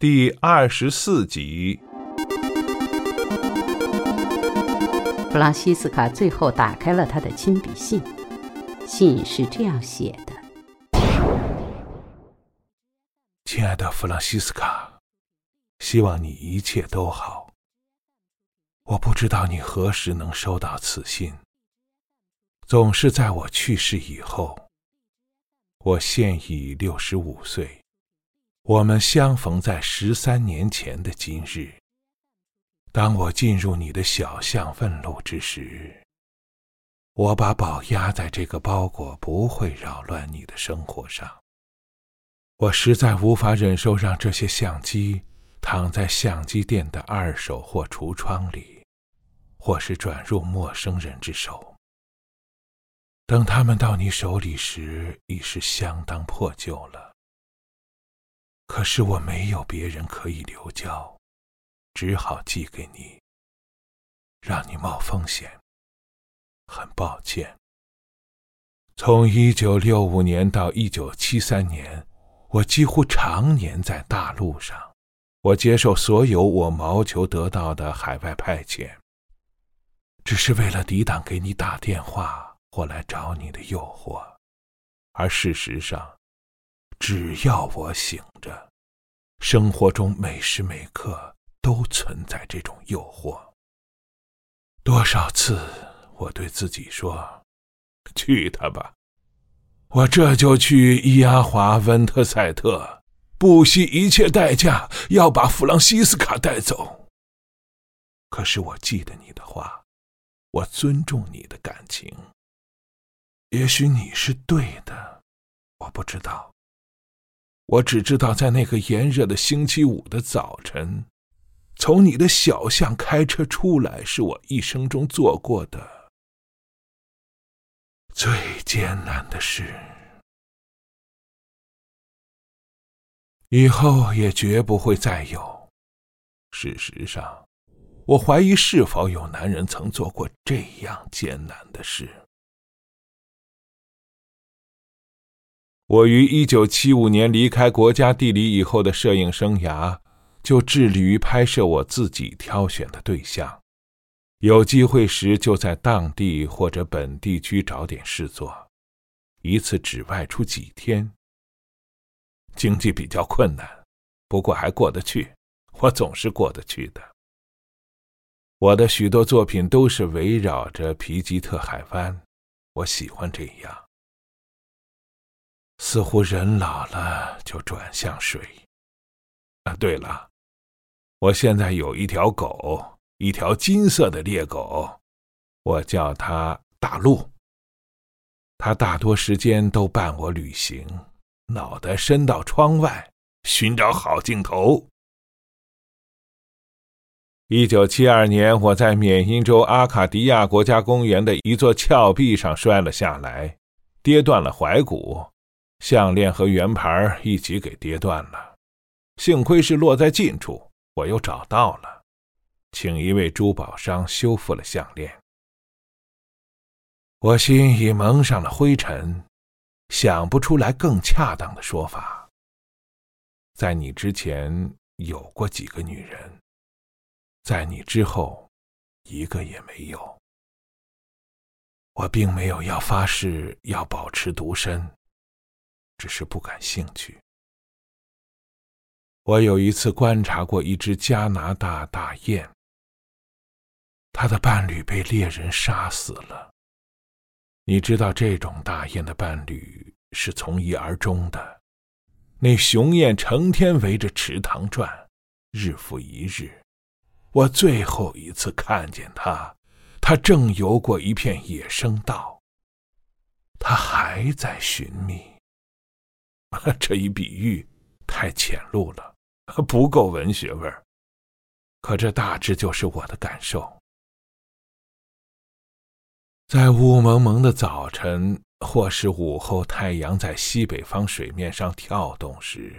第二十四集。弗朗西斯卡最后打开了他的亲笔信，信是这样写的：“亲爱的弗朗西斯卡，希望你一切都好。我不知道你何时能收到此信，总是在我去世以后。我现已六十五岁。”我们相逢在十三年前的今日。当我进入你的小巷问路之时，我把宝压在这个包裹不会扰乱你的生活上。我实在无法忍受让这些相机躺在相机店的二手或橱窗里，或是转入陌生人之手。等他们到你手里时，已是相当破旧了。可是我没有别人可以留交，只好寄给你，让你冒风险。很抱歉。从一九六五年到一九七三年，我几乎常年在大陆上，我接受所有我谋求得到的海外派遣，只是为了抵挡给你打电话或来找你的诱惑，而事实上。只要我醒着，生活中每时每刻都存在这种诱惑。多少次我对自己说：“去他吧，我这就去伊阿华温特塞特，不惜一切代价要把弗朗西斯卡带走。”可是我记得你的话，我尊重你的感情。也许你是对的，我不知道。我只知道，在那个炎热的星期五的早晨，从你的小巷开车出来，是我一生中做过的最艰难的事。以后也绝不会再有。事实上，我怀疑是否有男人曾做过这样艰难的事。我于一九七五年离开国家地理以后的摄影生涯，就致力于拍摄我自己挑选的对象。有机会时，就在当地或者本地区找点事做，一次只外出几天。经济比较困难，不过还过得去。我总是过得去的。我的许多作品都是围绕着皮吉特海湾，我喜欢这样。似乎人老了就转向水。啊，对了，我现在有一条狗，一条金色的猎狗，我叫它大鹿。它大多时间都伴我旅行，脑袋伸到窗外，寻找好镜头。一九七二年，我在缅因州阿卡迪亚国家公园的一座峭壁上摔了下来，跌断了踝骨。项链和圆盘一起给跌断了，幸亏是落在近处，我又找到了，请一位珠宝商修复了项链。我心已蒙上了灰尘，想不出来更恰当的说法。在你之前有过几个女人，在你之后，一个也没有。我并没有要发誓要保持独身。只是不感兴趣。我有一次观察过一只加拿大大雁，它的伴侣被猎人杀死了。你知道这种大雁的伴侣是从一而终的。那雄雁成天围着池塘转，日复一日。我最后一次看见它，它正游过一片野生道。它还在寻觅。这一比喻太浅露了，不够文学味儿。可这大致就是我的感受。在雾蒙蒙的早晨，或是午后，太阳在西北方水面上跳动时，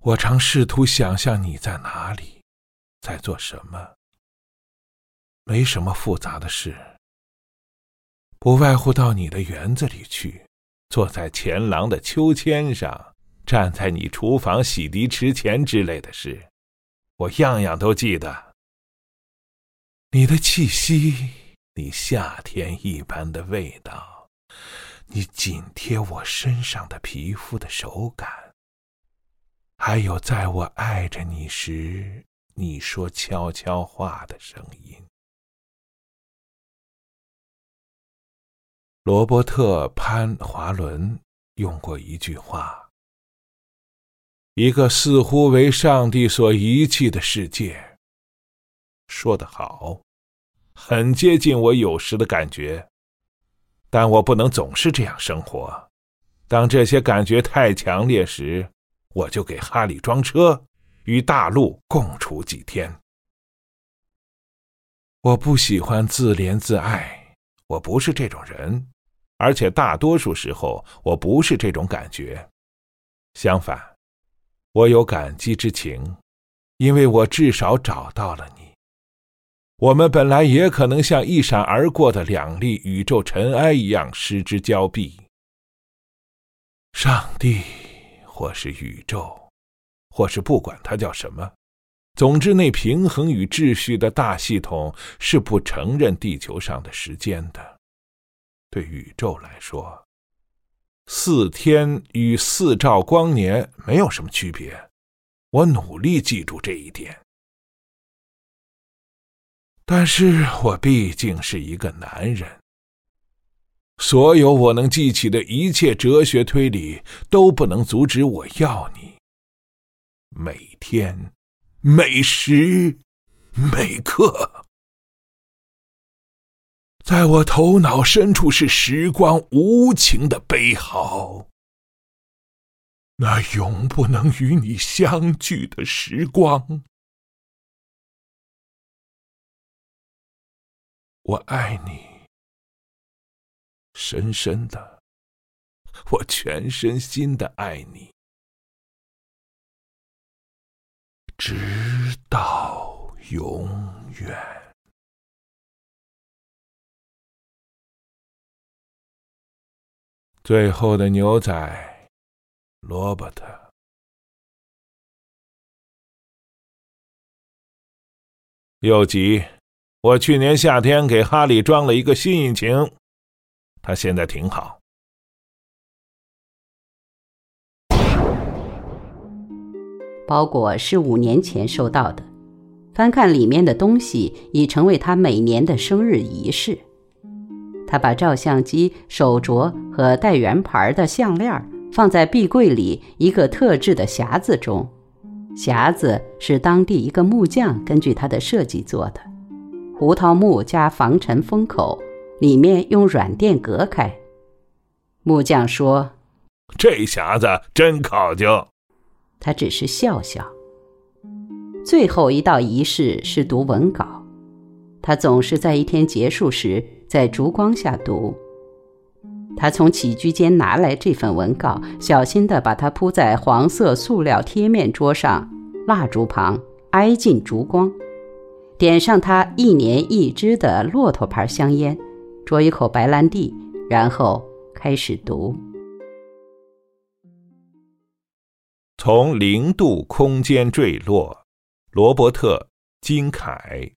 我常试图想象你在哪里，在做什么。没什么复杂的事，不外乎到你的园子里去。坐在前廊的秋千上，站在你厨房洗涤池前之类的事，我样样都记得。你的气息，你夏天一般的味道，你紧贴我身上的皮肤的手感，还有在我爱着你时，你说悄悄话的声音。罗伯特·潘华伦用过一句话：“一个似乎为上帝所遗弃的世界。”说得好，很接近我有时的感觉，但我不能总是这样生活。当这些感觉太强烈时，我就给哈里装车，与大陆共处几天。我不喜欢自怜自爱，我不是这种人。而且大多数时候，我不是这种感觉。相反，我有感激之情，因为我至少找到了你。我们本来也可能像一闪而过的两粒宇宙尘埃一样失之交臂。上帝，或是宇宙，或是不管它叫什么，总之，那平衡与秩序的大系统是不承认地球上的时间的。对宇宙来说，四天与四兆光年没有什么区别。我努力记住这一点，但是我毕竟是一个男人。所有我能记起的一切哲学推理都不能阻止我要你。每天，每时，每刻。在我头脑深处是时光无情的悲嚎，那永不能与你相聚的时光。我爱你，深深的，我全身心的爱你，直到永远。最后的牛仔，罗伯特。又急，我去年夏天给哈利装了一个新引擎，他现在挺好。包裹是五年前收到的，翻看里面的东西已成为他每年的生日仪式。他把照相机、手镯和带圆盘的项链放在壁柜里一个特制的匣子中，匣子是当地一个木匠根据他的设计做的，胡桃木加防尘封口，里面用软垫隔开。木匠说：“这匣子真考究。”他只是笑笑。最后一道仪式是读文稿，他总是在一天结束时。在烛光下读。他从起居间拿来这份文稿，小心地把它铺在黄色塑料贴面桌上，蜡烛旁挨近烛光，点上他一年一支的骆驼牌香烟，啜一口白兰地，然后开始读。从零度空间坠落，罗伯特·金凯。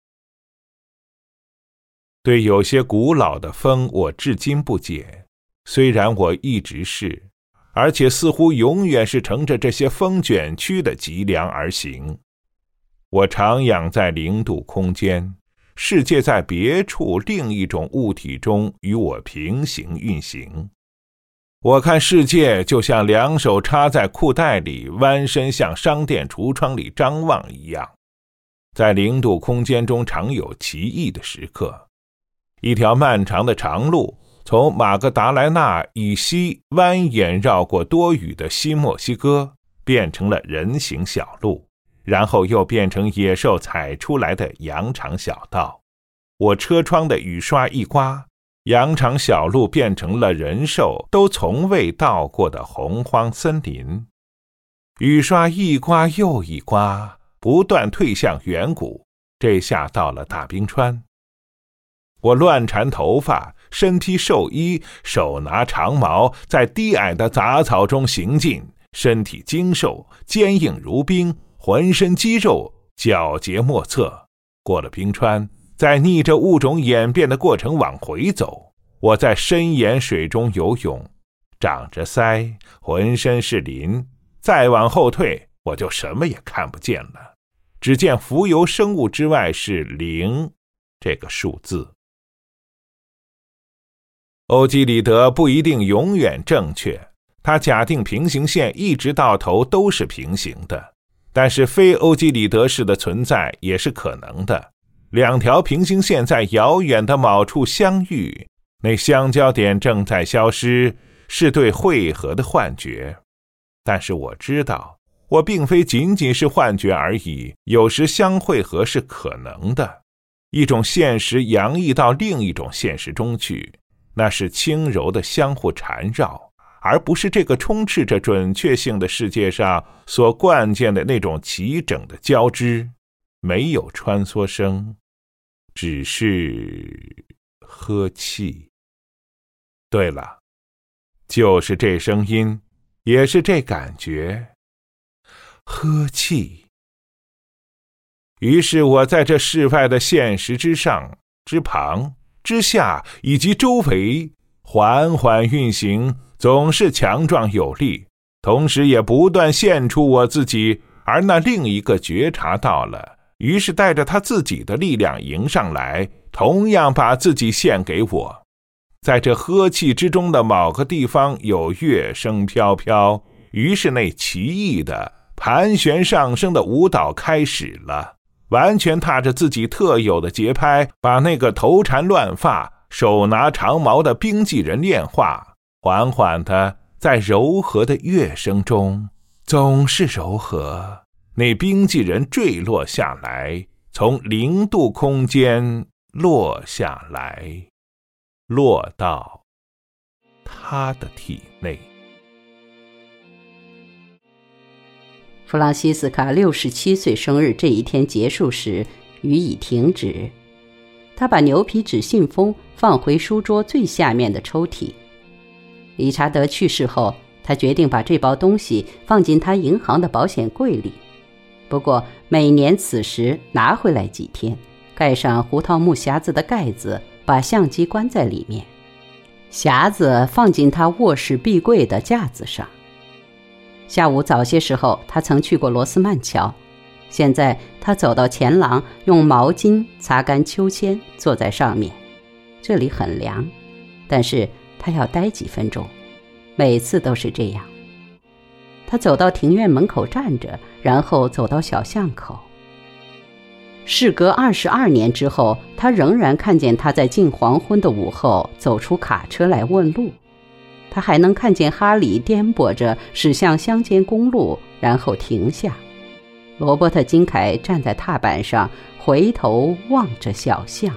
对有些古老的风，我至今不解。虽然我一直是，而且似乎永远是乘着这些风卷曲的脊梁而行。我徜徉在零度空间，世界在别处另一种物体中与我平行运行。我看世界就像两手插在裤袋里，弯身向商店橱窗里张望一样。在零度空间中，常有奇异的时刻。一条漫长的长路从马格达莱纳以西蜿蜒绕过多雨的西墨西哥，变成了人行小路，然后又变成野兽踩出来的羊肠小道。我车窗的雨刷一刮，羊肠小路变成了人兽都从未到过的洪荒森林。雨刷一刮又一刮，不断退向远古。这下到了大冰川。我乱缠头发，身披寿衣，手拿长矛，在低矮的杂草中行进，身体精瘦，坚硬如冰，浑身肌肉皎洁莫测。过了冰川，在逆着物种演变的过程往回走。我在深盐水中游泳，长着腮，浑身是鳞。再往后退，我就什么也看不见了，只见浮游生物之外是零这个数字。欧几里得不一定永远正确，他假定平行线一直到头都是平行的，但是非欧几里得式的存在也是可能的。两条平行线在遥远的某处相遇，那相交点正在消失，是对汇合的幻觉。但是我知道，我并非仅仅是幻觉而已，有时相汇合是可能的，一种现实洋溢到另一种现实中去。那是轻柔的相互缠绕，而不是这个充斥着准确性的世界上所惯见的那种齐整的交织。没有穿梭声，只是呵气。对了，就是这声音，也是这感觉，呵气。于是我在这世外的现实之上、之旁。之下以及周围缓缓运行，总是强壮有力，同时也不断献出我自己。而那另一个觉察到了，于是带着他自己的力量迎上来，同样把自己献给我。在这呵气之中的某个地方，有乐声飘飘，于是那奇异的盘旋上升的舞蹈开始了。完全踏着自己特有的节拍，把那个头缠乱发、手拿长矛的冰纪人炼化，缓缓的在柔和的乐声中，总是柔和。那冰纪人坠落下来，从零度空间落下来，落到他的体内。弗朗西斯卡六十七岁生日这一天结束时，雨已停止。他把牛皮纸信封放回书桌最下面的抽屉。理查德去世后，他决定把这包东西放进他银行的保险柜里。不过每年此时拿回来几天，盖上胡桃木匣子的盖子，把相机关在里面，匣子放进他卧室壁柜的架子上。下午早些时候，他曾去过罗斯曼桥。现在他走到前廊，用毛巾擦干秋千，坐在上面。这里很凉，但是他要待几分钟，每次都是这样。他走到庭院门口站着，然后走到小巷口。事隔二十二年之后，他仍然看见他在近黄昏的午后走出卡车来问路。他还能看见哈里颠簸着驶向乡间公路，然后停下。罗伯特金凯站在踏板上，回头望着小巷。